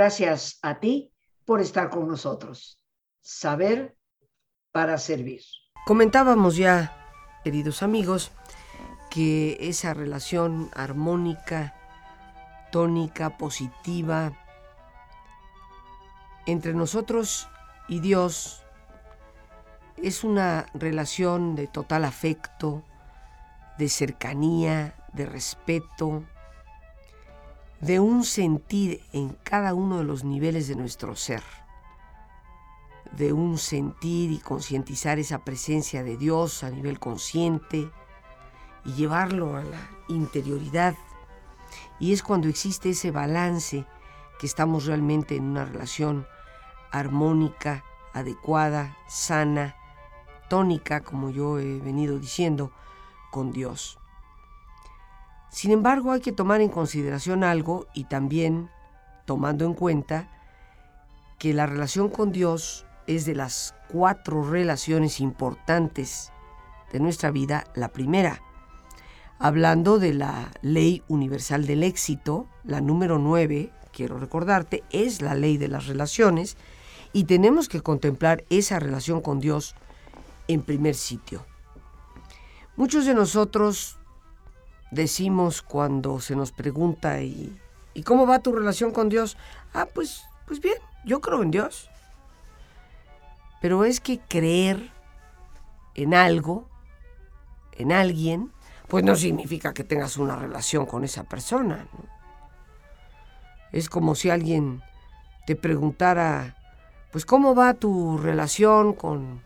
Gracias a ti por estar con nosotros. Saber para servir. Comentábamos ya, queridos amigos, que esa relación armónica, tónica, positiva, entre nosotros y Dios es una relación de total afecto, de cercanía, de respeto, de un sentir en cada uno de los niveles de nuestro ser, de un sentir y concientizar esa presencia de Dios a nivel consciente y llevarlo a la interioridad. Y es cuando existe ese balance que estamos realmente en una relación armónica, adecuada, sana, tónica, como yo he venido diciendo, con Dios. Sin embargo, hay que tomar en consideración algo y también tomando en cuenta que la relación con Dios es de las cuatro relaciones importantes de nuestra vida la primera. Hablando de la ley universal del éxito, la número nueve, quiero recordarte, es la ley de las relaciones y tenemos que contemplar esa relación con Dios en primer sitio. Muchos de nosotros decimos cuando se nos pregunta ¿y, ¿y cómo va tu relación con Dios? Ah, pues, pues bien, yo creo en Dios. Pero es que creer en algo, en alguien, pues no significa que tengas una relación con esa persona. Es como si alguien te preguntara, pues ¿cómo va tu relación con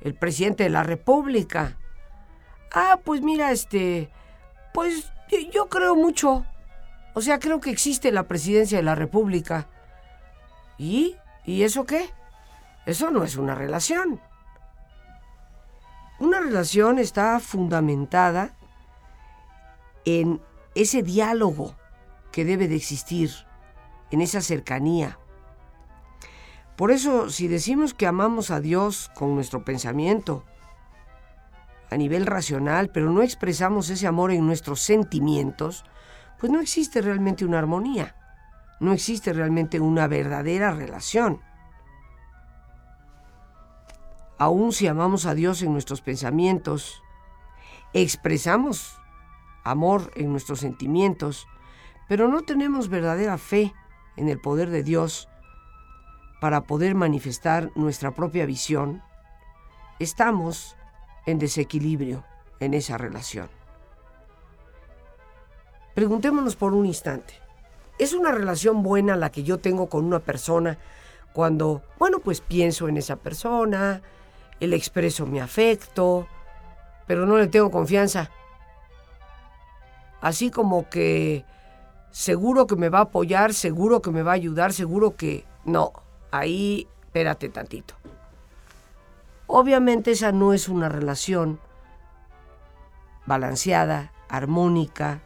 el presidente de la República? Ah, pues mira, este, pues yo creo mucho. O sea, creo que existe la presidencia de la República. ¿Y? ¿Y eso qué? Eso no es una relación. Una relación está fundamentada en ese diálogo que debe de existir, en esa cercanía. Por eso, si decimos que amamos a Dios con nuestro pensamiento, a nivel racional, pero no expresamos ese amor en nuestros sentimientos, pues no existe realmente una armonía, no existe realmente una verdadera relación. Aún si amamos a Dios en nuestros pensamientos, expresamos amor en nuestros sentimientos, pero no tenemos verdadera fe en el poder de Dios para poder manifestar nuestra propia visión, estamos en desequilibrio en esa relación. Preguntémonos por un instante. ¿Es una relación buena la que yo tengo con una persona cuando, bueno, pues pienso en esa persona, le expreso mi afecto, pero no le tengo confianza? Así como que seguro que me va a apoyar, seguro que me va a ayudar, seguro que no, ahí espérate tantito. Obviamente esa no es una relación balanceada, armónica,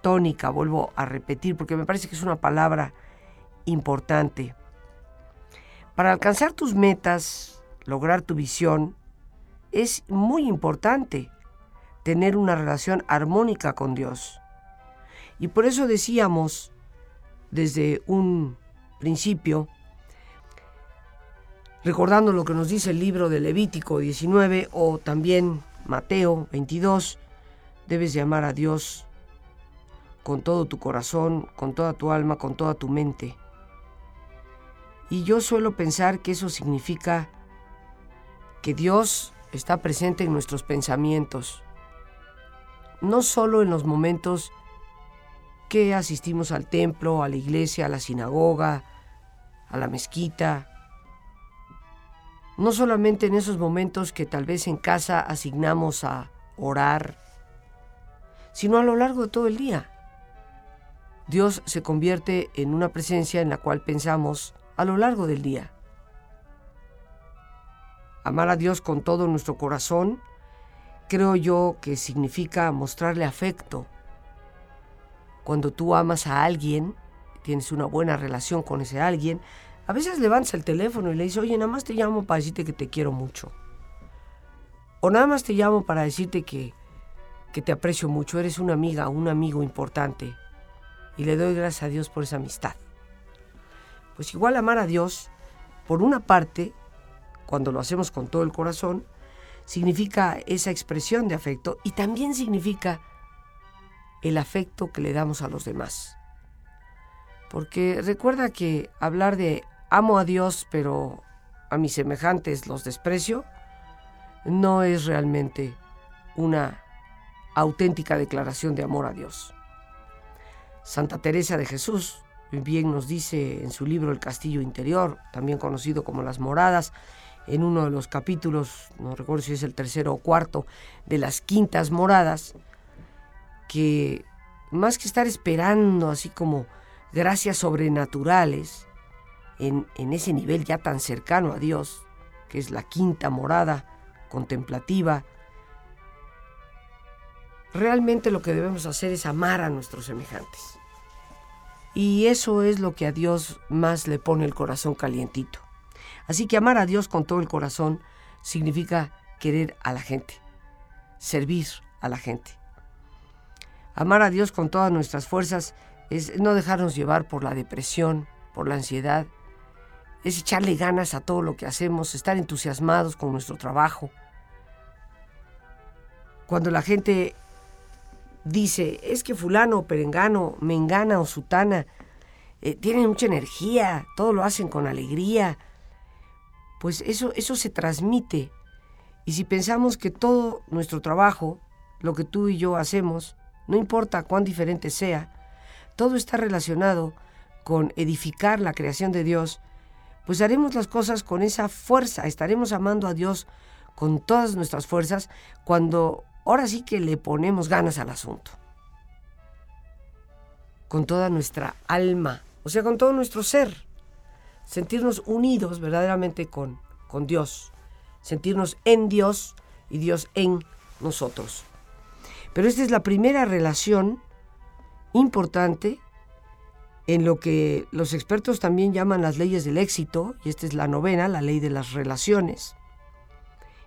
tónica, vuelvo a repetir, porque me parece que es una palabra importante. Para alcanzar tus metas, lograr tu visión, es muy importante tener una relación armónica con Dios. Y por eso decíamos desde un principio recordando lo que nos dice el libro de Levítico 19 o también Mateo 22, debes llamar a Dios con todo tu corazón, con toda tu alma, con toda tu mente. Y yo suelo pensar que eso significa que Dios está presente en nuestros pensamientos, no solo en los momentos que asistimos al templo, a la iglesia, a la sinagoga, a la mezquita, no solamente en esos momentos que tal vez en casa asignamos a orar, sino a lo largo de todo el día. Dios se convierte en una presencia en la cual pensamos a lo largo del día. Amar a Dios con todo nuestro corazón, creo yo que significa mostrarle afecto. Cuando tú amas a alguien, tienes una buena relación con ese alguien, a veces levantas el teléfono y le dices, oye, nada más te llamo para decirte que te quiero mucho. O nada más te llamo para decirte que, que te aprecio mucho, eres una amiga, un amigo importante. Y le doy gracias a Dios por esa amistad. Pues igual amar a Dios, por una parte, cuando lo hacemos con todo el corazón, significa esa expresión de afecto y también significa el afecto que le damos a los demás. Porque recuerda que hablar de amo a Dios pero a mis semejantes los desprecio, no es realmente una auténtica declaración de amor a Dios. Santa Teresa de Jesús bien nos dice en su libro El Castillo Interior, también conocido como Las Moradas, en uno de los capítulos, no recuerdo si es el tercero o cuarto, de las quintas moradas, que más que estar esperando así como gracias sobrenaturales, en, ese nivel ya tan cercano a Dios, que es la quinta morada contemplativa, realmente lo que debemos hacer es amar a nuestros semejantes. Y eso es lo que a Dios más le pone el corazón calientito. Así que amar a Dios con todo el corazón significa querer a la gente, servir a la gente. Amar a Dios con todas nuestras fuerzas es no dejarnos llevar por la depresión, por la ansiedad, es echarle ganas a todo lo que hacemos, estar entusiasmados con nuestro trabajo. Cuando la gente dice, es que fulano, perengano, mengana o sutana, eh, tienen mucha energía, todo lo hacen con alegría, pues eso, eso se transmite. Y si pensamos que todo nuestro trabajo, lo que tú y yo hacemos, no importa cuán diferente sea, todo está relacionado con edificar la creación de Dios, pues haremos las cosas con esa fuerza, estaremos amando a Dios con todas nuestras fuerzas cuando ahora sí que le ponemos ganas al asunto. Con toda nuestra alma, o sea, con todo nuestro ser sentirnos unidos verdaderamente con, con Dios, sentirnos en Dios y Dios en nosotros. Pero esta es la primera relación importante en lo que los expertos también llaman las leyes del éxito, y esta es la novena, la ley de las relaciones.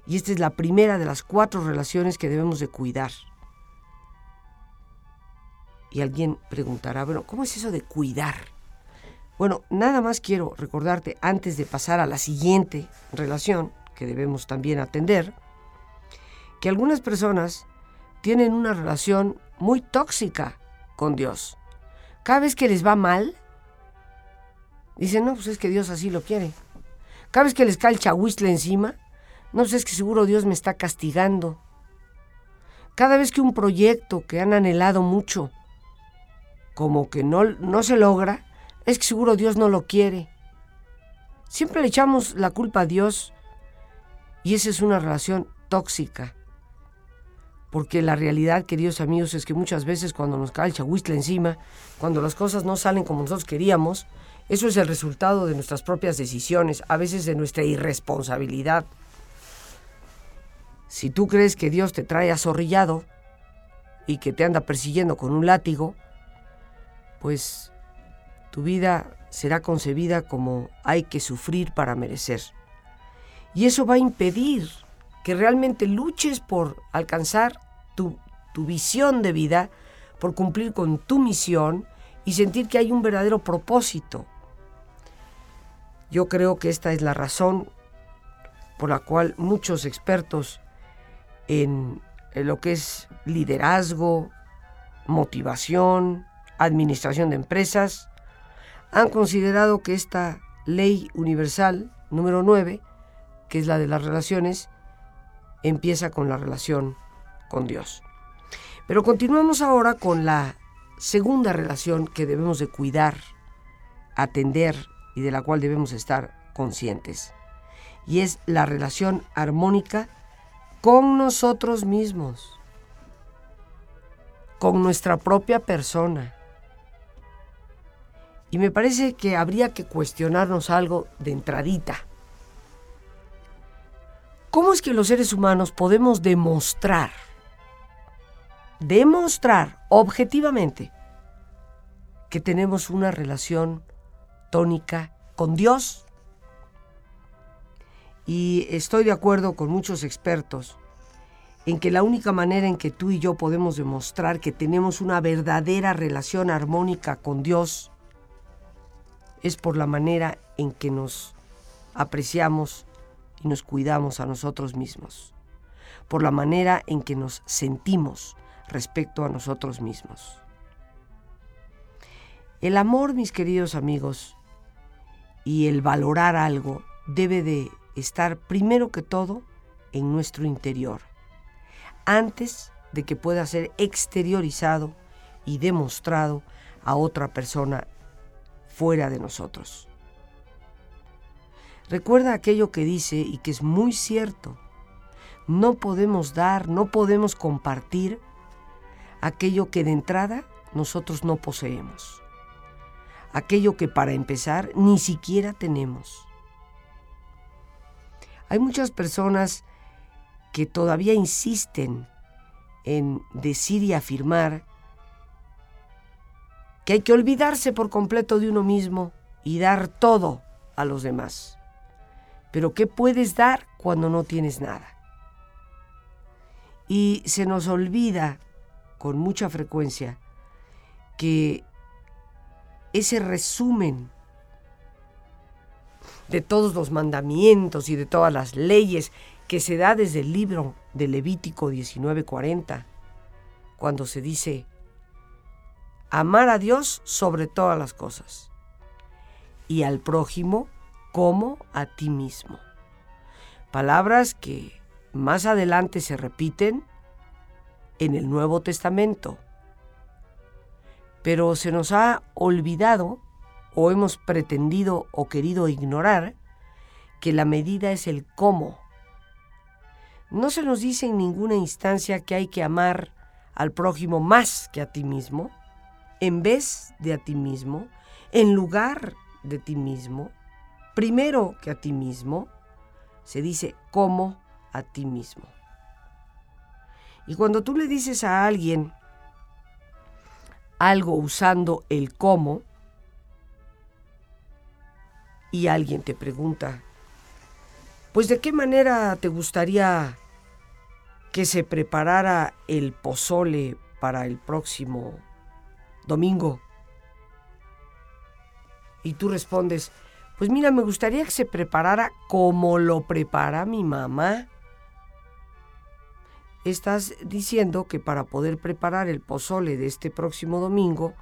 Y esta es la primera de las cuatro relaciones que debemos de cuidar. Y alguien preguntará, bueno, ¿cómo es eso de cuidar? Bueno, nada más quiero recordarte antes de pasar a la siguiente relación que debemos también atender, que algunas personas tienen una relación muy tóxica con Dios. Cada vez que les va mal, dicen, no, pues es que Dios así lo quiere. Cada vez que les cae el chahuistle encima, no, pues es que seguro Dios me está castigando. Cada vez que un proyecto que han anhelado mucho, como que no, no se logra, es que seguro Dios no lo quiere. Siempre le echamos la culpa a Dios y esa es una relación tóxica. Porque la realidad, queridos amigos, es que muchas veces cuando nos cae el chahuistle encima, cuando las cosas no salen como nosotros queríamos, eso es el resultado de nuestras propias decisiones, a veces de nuestra irresponsabilidad. Si tú crees que Dios te trae azorrillado y que te anda persiguiendo con un látigo, pues tu vida será concebida como hay que sufrir para merecer. Y eso va a impedir que realmente luches por alcanzar tu, tu visión de vida, por cumplir con tu misión y sentir que hay un verdadero propósito. Yo creo que esta es la razón por la cual muchos expertos en, en lo que es liderazgo, motivación, administración de empresas, han considerado que esta ley universal número 9, que es la de las relaciones, empieza con la relación con Dios. Pero continuamos ahora con la segunda relación que debemos de cuidar, atender y de la cual debemos estar conscientes. Y es la relación armónica con nosotros mismos, con nuestra propia persona, y me parece que habría que cuestionarnos algo de entradita. ¿Cómo es que los seres humanos podemos demostrar, demostrar objetivamente que tenemos una relación tónica con Dios? Y estoy de acuerdo con muchos expertos en que la única manera en que tú y yo podemos demostrar que tenemos una verdadera relación armónica con Dios es por la manera en que nos apreciamos y nos cuidamos a nosotros mismos, por la manera en que nos sentimos respecto a nosotros mismos. El amor, mis queridos amigos, y el valorar algo debe de estar primero que todo en nuestro interior, antes de que pueda ser exteriorizado y demostrado a otra persona fuera de nosotros. Recuerda aquello que dice y que es muy cierto. No podemos dar, no podemos compartir aquello que de entrada nosotros no poseemos. Aquello que para empezar ni siquiera tenemos. Hay muchas personas que todavía insisten en decir y afirmar que hay que olvidarse por completo de uno mismo y dar todo a los demás. Pero ¿qué puedes dar cuando no tienes nada? Y se nos olvida con mucha frecuencia que ese resumen de todos los mandamientos y de todas las leyes que se da desde el libro de Levítico 19:40, cuando se dice, amar a Dios sobre todas las cosas y al prójimo como a ti mismo. Palabras que más adelante se repiten en el Nuevo Testamento. Pero se nos ha olvidado o hemos pretendido o querido ignorar que la medida es el cómo. No se nos dice en ninguna instancia que hay que amar al prójimo más que a ti mismo, en vez de a ti mismo, en lugar de ti mismo, primero que a ti mismo, se dice como a ti mismo. Y cuando tú le dices a alguien algo usando el cómo, y alguien te pregunta, pues de qué manera te gustaría que se preparara el pozole para el próximo domingo. Y tú respondes, pues mira, me gustaría que se preparara como lo prepara mi mamá. Estás diciendo que para poder preparar el pozole de este próximo domingo,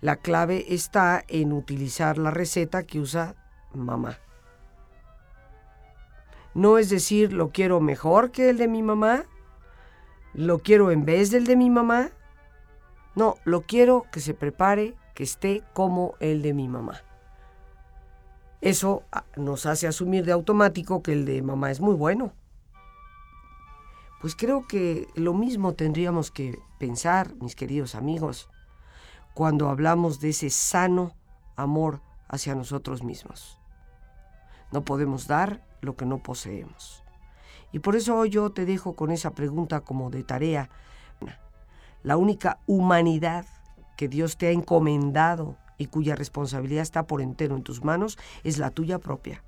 la clave está en utilizar la receta que usa mamá. No es decir, lo quiero mejor que el de mi mamá, lo quiero en vez del de mi mamá. No, lo quiero que se prepare, que esté como el de mi mamá. Eso ah, nos hace asumir de automático que el de mamá es muy bueno. Pues creo que lo mismo tendríamos que pensar, mis queridos amigos, cuando hablamos de ese sano amor hacia nosotros mismos. No podemos dar lo que no poseemos. Y por eso hoy yo te dejo con esa pregunta como de tarea. La única humanidad que Dios te ha encomendado y cuya responsabilidad está por entero en tus manos es la tuya propia.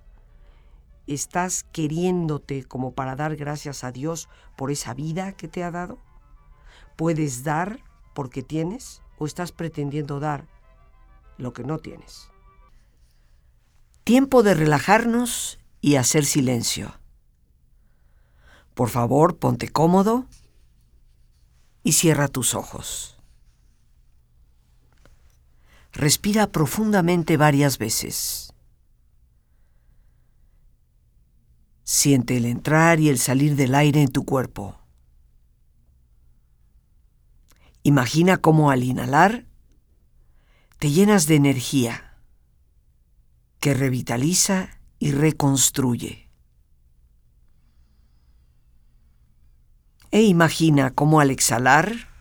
¿Estás queriéndote como para dar gracias a Dios por esa vida que te ha dado? ¿Puedes dar porque tienes o estás pretendiendo dar lo que no tienes? Tiempo de relajarnos y hacer silencio. Por favor, ponte cómodo y cierra tus ojos. Respira profundamente varias veces. Siente el entrar y el salir del aire en tu cuerpo. Imagina cómo al inhalar te llenas de energía que revitaliza y reconstruye. E imagina cómo al exhalar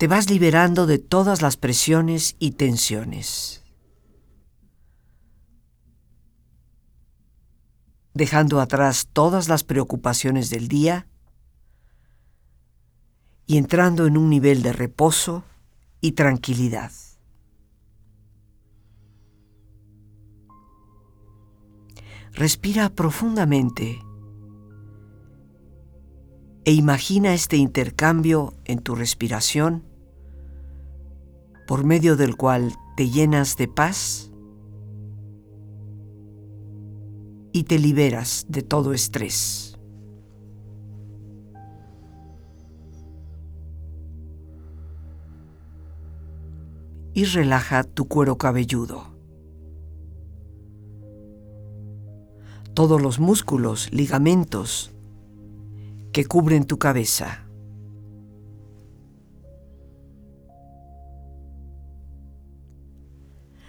te vas liberando de todas las presiones y tensiones, dejando atrás todas las preocupaciones del día y entrando en un nivel de reposo y tranquilidad. Respira profundamente e imagina este intercambio en tu respiración por medio del cual te llenas de paz y te liberas de todo estrés. Y relaja tu cuero cabelludo. Todos los músculos, ligamentos que cubren tu cabeza.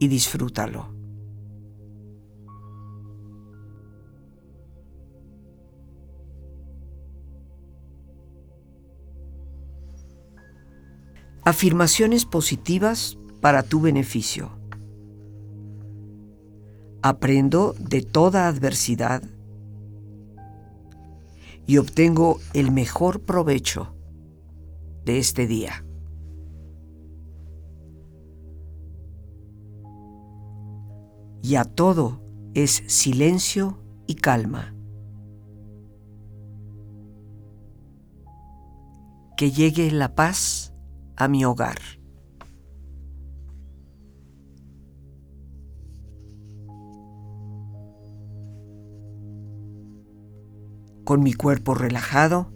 y disfrútalo. Afirmaciones positivas para tu beneficio. Aprendo de toda adversidad y obtengo el mejor provecho de este día. Y a todo es silencio y calma. Que llegue la paz a mi hogar. Con mi cuerpo relajado,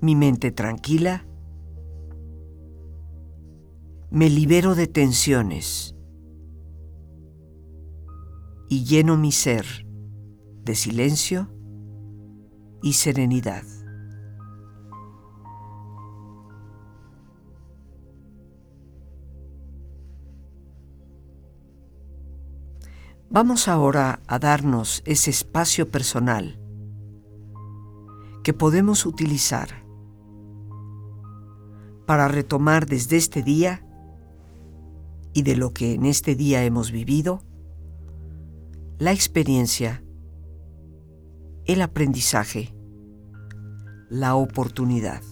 mi mente tranquila, me libero de tensiones y lleno mi ser de silencio y serenidad. Vamos ahora a darnos ese espacio personal que podemos utilizar para retomar desde este día y de lo que en este día hemos vivido, la experiencia, el aprendizaje, la oportunidad.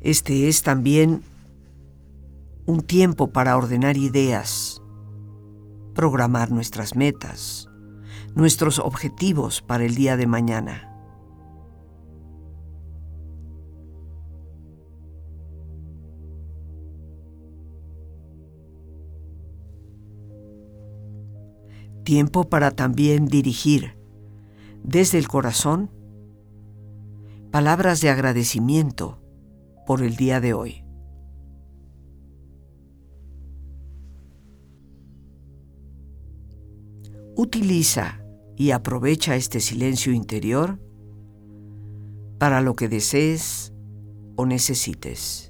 Este es también un tiempo para ordenar ideas, programar nuestras metas, nuestros objetivos para el día de mañana. Tiempo para también dirigir desde el corazón palabras de agradecimiento por el día de hoy. Utiliza y aprovecha este silencio interior para lo que desees o necesites.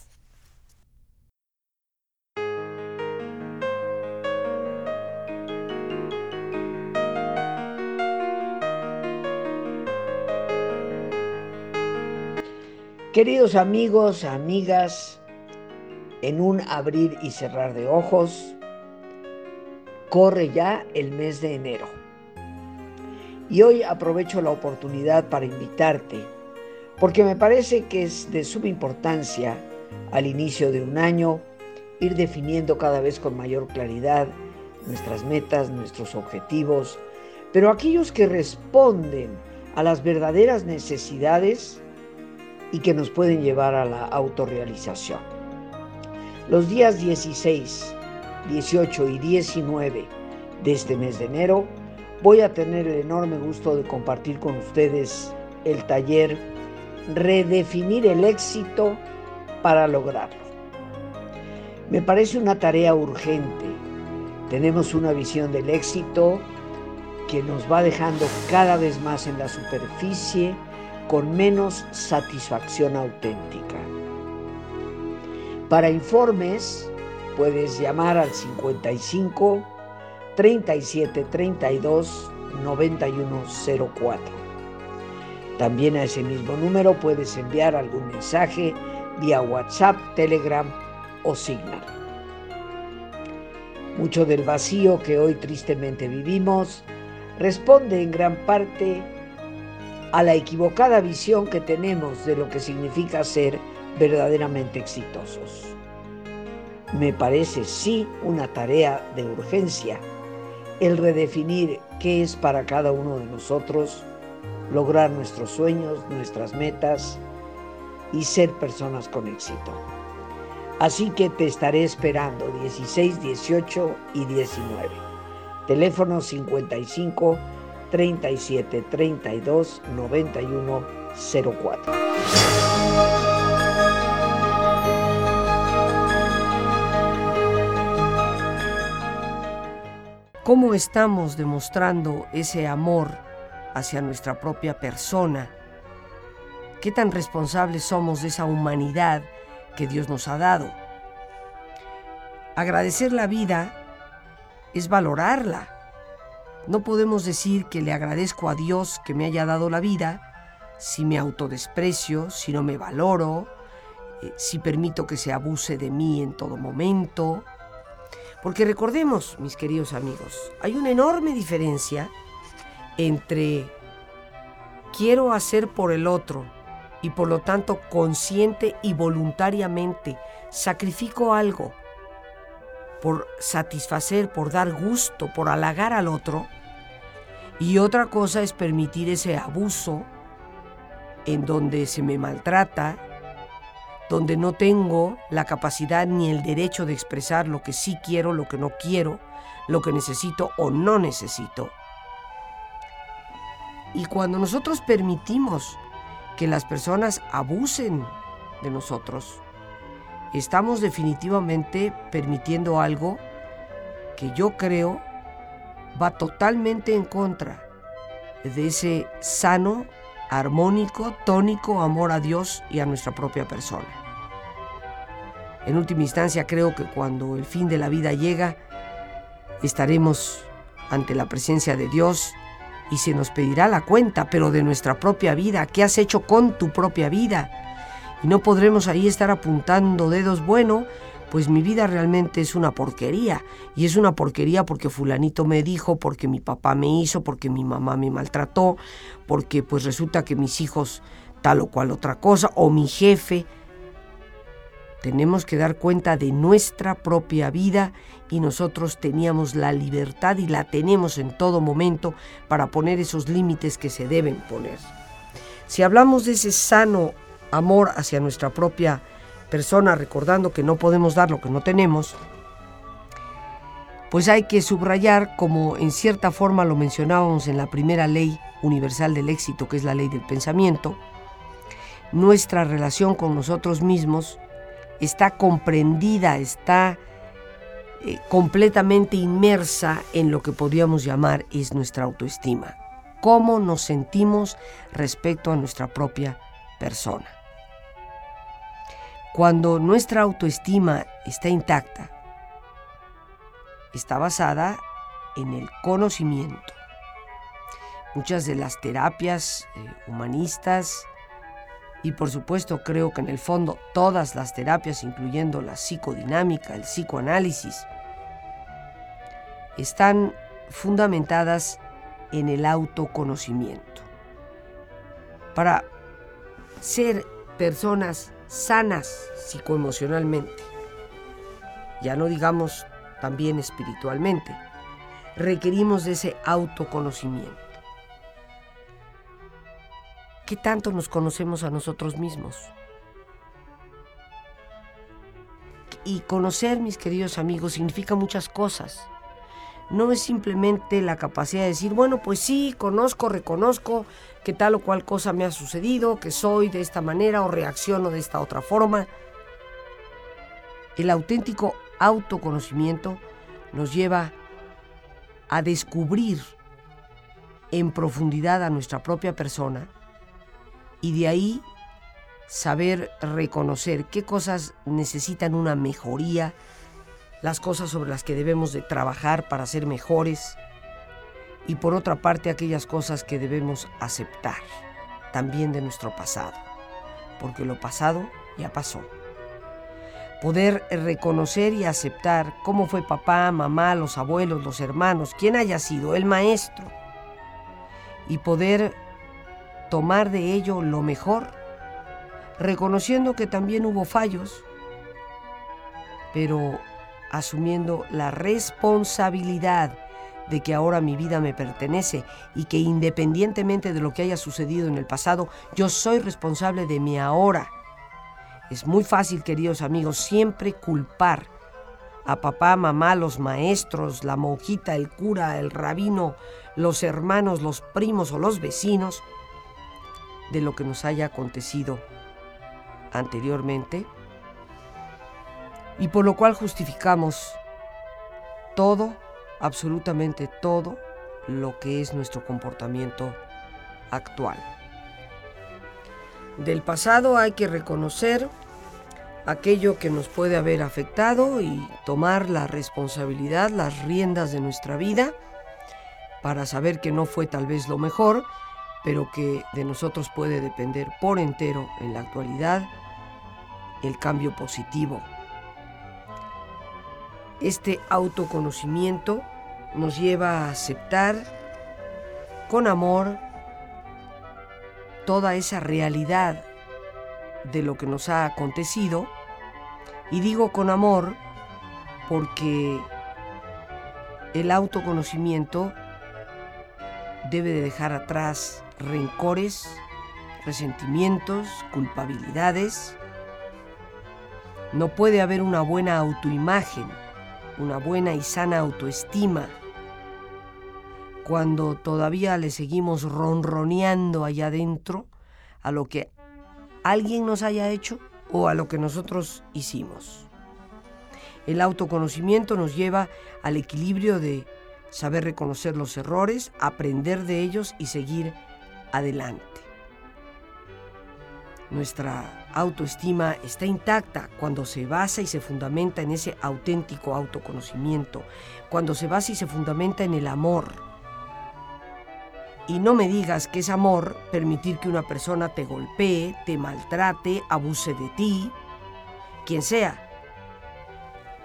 Queridos amigos, amigas, en un abrir y cerrar de ojos, corre ya el mes de enero. Y hoy aprovecho la oportunidad para invitarte, porque me parece que es de suma importancia al inicio de un año ir definiendo cada vez con mayor claridad nuestras metas, nuestros objetivos, pero aquellos que responden a las verdaderas necesidades y que nos pueden llevar a la autorrealización. Los días 16, 18 y 19 de este mes de enero voy a tener el enorme gusto de compartir con ustedes el taller Redefinir el éxito para lograrlo. Me parece una tarea urgente. Tenemos una visión del éxito que nos va dejando cada vez más en la superficie con menos satisfacción auténtica. Para informes puedes llamar al 55 37 32 9104. También a ese mismo número puedes enviar algún mensaje vía WhatsApp, Telegram o Signal. Mucho del vacío que hoy tristemente vivimos responde en gran parte a la equivocada visión que tenemos de lo que significa ser verdaderamente exitosos. Me parece sí una tarea de urgencia el redefinir qué es para cada uno de nosotros lograr nuestros sueños, nuestras metas y ser personas con éxito. Así que te estaré esperando 16, 18 y 19. Teléfono 55 37 32 91 04. ¿Cómo estamos demostrando ese amor hacia nuestra propia persona? ¿Qué tan responsables somos de esa humanidad que Dios nos ha dado? Agradecer la vida es valorarla. No podemos decir que le agradezco a Dios que me haya dado la vida si me autodesprecio, si no me valoro, eh, si permito que se abuse de mí en todo momento, porque recordemos, mis queridos amigos, hay una enorme diferencia entre quiero hacer por el otro y por lo tanto consciente y voluntariamente sacrifico algo por satisfacer, por dar gusto, por halagar al otro. Y otra cosa es permitir ese abuso en donde se me maltrata, donde no tengo la capacidad ni el derecho de expresar lo que sí quiero, lo que no quiero, lo que necesito o no necesito. Y cuando nosotros permitimos que las personas abusen de nosotros, estamos definitivamente permitiendo algo que yo creo va totalmente en contra de ese sano, armónico, tónico amor a Dios y a nuestra propia persona. En última instancia creo que cuando el fin de la vida llega, estaremos ante la presencia de Dios y se nos pedirá la cuenta, pero de nuestra propia vida, ¿qué has hecho con tu propia vida? Y no podremos ahí estar apuntando dedos, bueno, pues mi vida realmente es una porquería. Y es una porquería porque fulanito me dijo, porque mi papá me hizo, porque mi mamá me maltrató, porque pues resulta que mis hijos tal o cual otra cosa, o mi jefe. Tenemos que dar cuenta de nuestra propia vida y nosotros teníamos la libertad y la tenemos en todo momento para poner esos límites que se deben poner. Si hablamos de ese sano amor hacia nuestra propia persona, recordando que no podemos dar lo que no tenemos, pues hay que subrayar, como en cierta forma lo mencionábamos en la primera ley universal del éxito, que es la ley del pensamiento, nuestra relación con nosotros mismos está comprendida, está eh, completamente inmersa en lo que podríamos llamar es nuestra autoestima. Cómo nos sentimos respecto a nuestra propia persona. Cuando nuestra autoestima está intacta, está basada en el conocimiento. Muchas de las terapias eh, humanistas y por supuesto creo que en el fondo todas las terapias, incluyendo la psicodinámica, el psicoanálisis, están fundamentadas en el autoconocimiento. Para ser personas sanas psicoemocionalmente, ya no digamos también espiritualmente, requerimos de ese autoconocimiento. ¿Qué tanto nos conocemos a nosotros mismos? Y conocer, mis queridos amigos, significa muchas cosas. No es simplemente la capacidad de decir, bueno, pues sí, conozco, reconozco que tal o cual cosa me ha sucedido, que soy de esta manera o reacciono de esta otra forma. El auténtico autoconocimiento nos lleva a descubrir en profundidad a nuestra propia persona y de ahí saber reconocer qué cosas necesitan una mejoría, las cosas sobre las que debemos de trabajar para ser mejores. Y por otra parte aquellas cosas que debemos aceptar también de nuestro pasado, porque lo pasado ya pasó. Poder reconocer y aceptar cómo fue papá, mamá, los abuelos, los hermanos, quien haya sido, el maestro, y poder tomar de ello lo mejor, reconociendo que también hubo fallos, pero asumiendo la responsabilidad de que ahora mi vida me pertenece y que independientemente de lo que haya sucedido en el pasado, yo soy responsable de mi ahora. Es muy fácil, queridos amigos, siempre culpar a papá, mamá, los maestros, la monjita, el cura, el rabino, los hermanos, los primos o los vecinos de lo que nos haya acontecido anteriormente y por lo cual justificamos todo, absolutamente todo, lo que es nuestro comportamiento actual. Del pasado hay que reconocer aquello que nos puede haber afectado y tomar la responsabilidad, las riendas de nuestra vida para saber que no fue tal vez lo mejor, pero que de nosotros puede depender por entero en la actualidad el cambio positivo. Este autoconocimiento nos lleva a aceptar con amor toda esa realidad de lo que nos ha acontecido. Y digo con amor porque el autoconocimiento debe de dejar atrás rencores, resentimientos, culpabilidades. No puede haber una buena autoimagen, una buena y sana autoestima cuando todavía le seguimos ronroneando allá adentro a lo que alguien nos haya hecho o a lo que nosotros hicimos. El autoconocimiento nos lleva al equilibrio de saber reconocer los errores, aprender de ellos y seguir adelante. Nuestra autoestima está intacta cuando se basa y se fundamenta en ese auténtico autoconocimiento, cuando se basa y se fundamenta en el amor. Y no me digas que es amor permitir que una persona te golpee, te maltrate, abuse de ti, quien sea.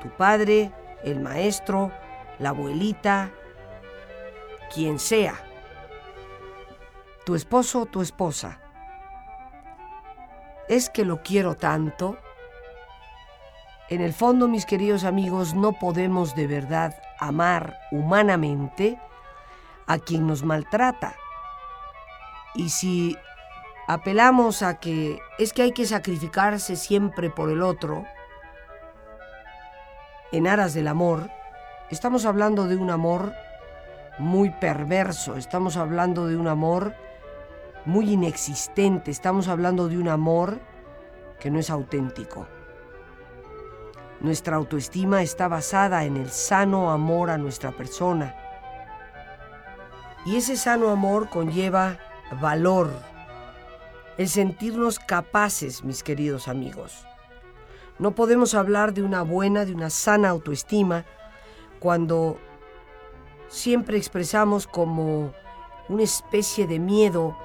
Tu padre, el maestro, la abuelita, quien sea tu esposo o tu esposa, es que lo quiero tanto. En el fondo, mis queridos amigos, no podemos de verdad amar humanamente a quien nos maltrata. Y si apelamos a que es que hay que sacrificarse siempre por el otro, en aras del amor, estamos hablando de un amor muy perverso, estamos hablando de un amor muy inexistente. Estamos hablando de un amor que no es auténtico. Nuestra autoestima está basada en el sano amor a nuestra persona. Y ese sano amor conlleva valor, el sentirnos capaces, mis queridos amigos. No podemos hablar de una buena, de una sana autoestima cuando siempre expresamos como una especie de miedo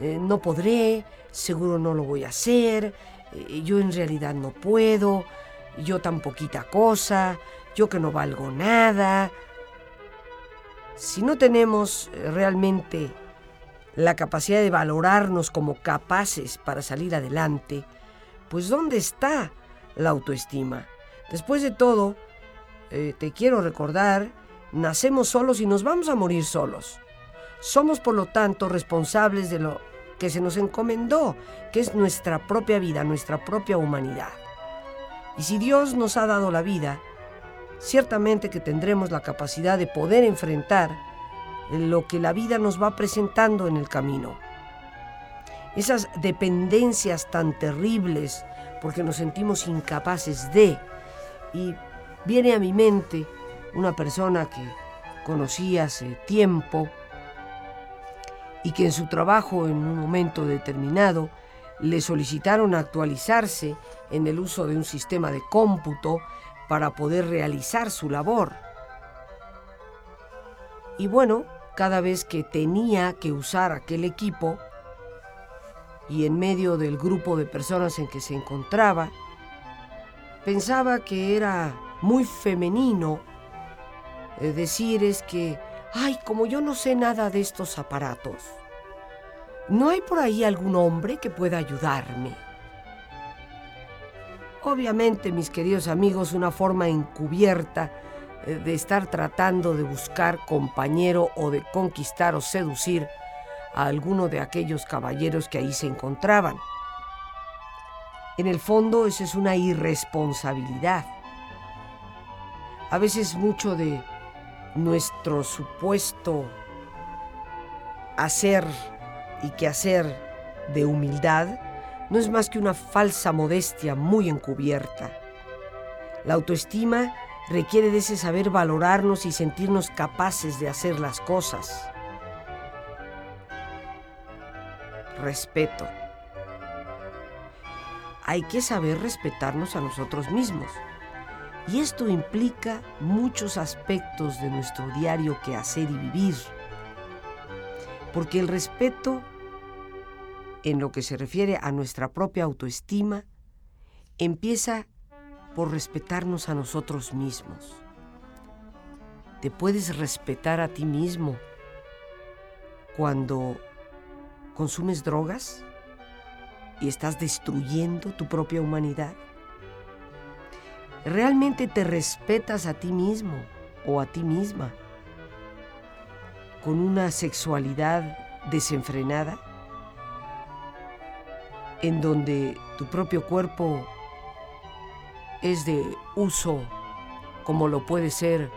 eh, no podré, seguro no lo voy a hacer, eh, yo en realidad no puedo, yo tan poquita cosa, yo que no valgo nada. si no tenemos eh, realmente la capacidad de valorarnos como capaces para salir adelante, pues ¿dónde está la autoestima? Después de todo, te quiero recordar, nacemos solos y nos vamos a morir solos. Somos por lo tanto responsables de lo que se nos encomendó, que es nuestra propia vida, nuestra propia humanidad. Y si Dios nos ha dado la vida, ciertamente que tendremos la capacidad de poder enfrentar lo que la vida nos va presentando en el camino. Esas dependencias tan terribles porque nos sentimos incapaces de. Y viene a mi mente una persona que conocí hace tiempo y que en su trabajo en un momento determinado le solicitaron actualizarse en el uso de un sistema de cómputo para poder realizar su labor. Y bueno, cada vez que tenía que usar aquel equipo y en medio del grupo de personas en que se encontraba, pensaba que era muy femenino eh, decir es que, ay, como yo no sé nada de estos aparatos, ¿no hay por ahí algún hombre que pueda ayudarme? Obviamente, mis queridos amigos, una forma encubierta eh, de estar tratando de buscar compañero o de conquistar o seducir a alguno de aquellos caballeros que ahí se encontraban. En el fondo, eso es una irresponsabilidad. A veces mucho de nuestro supuesto hacer y que hacer de humildad no es más que una falsa modestia muy encubierta. La autoestima requiere de ese saber valorarnos y sentirnos capaces de hacer las cosas. Respeto. Hay que saber respetarnos a nosotros mismos. Y esto implica muchos aspectos de nuestro diario que hacer y vivir. Porque el respeto en lo que se refiere a nuestra propia autoestima, empieza por respetarnos a nosotros mismos. Te puedes respetar a ti mismo cuando consumes drogas y estás destruyendo tu propia humanidad. ¿Realmente te respetas a ti mismo o a ti misma con una sexualidad desenfrenada? en donde tu propio cuerpo es de uso como lo puede ser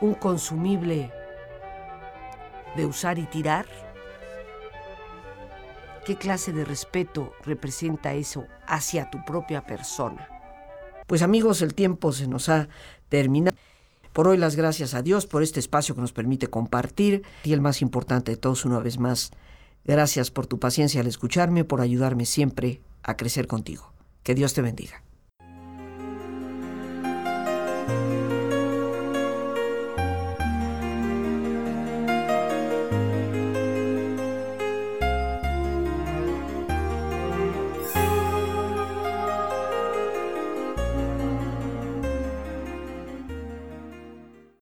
un consumible de usar y tirar? ¿Qué clase de respeto representa eso hacia tu propia persona? Pues amigos, el tiempo se nos ha terminado. Por hoy las gracias a Dios por este espacio que nos permite compartir y el más importante de todos una vez más, Gracias por tu paciencia al escucharme, por ayudarme siempre a crecer contigo. Que Dios te bendiga.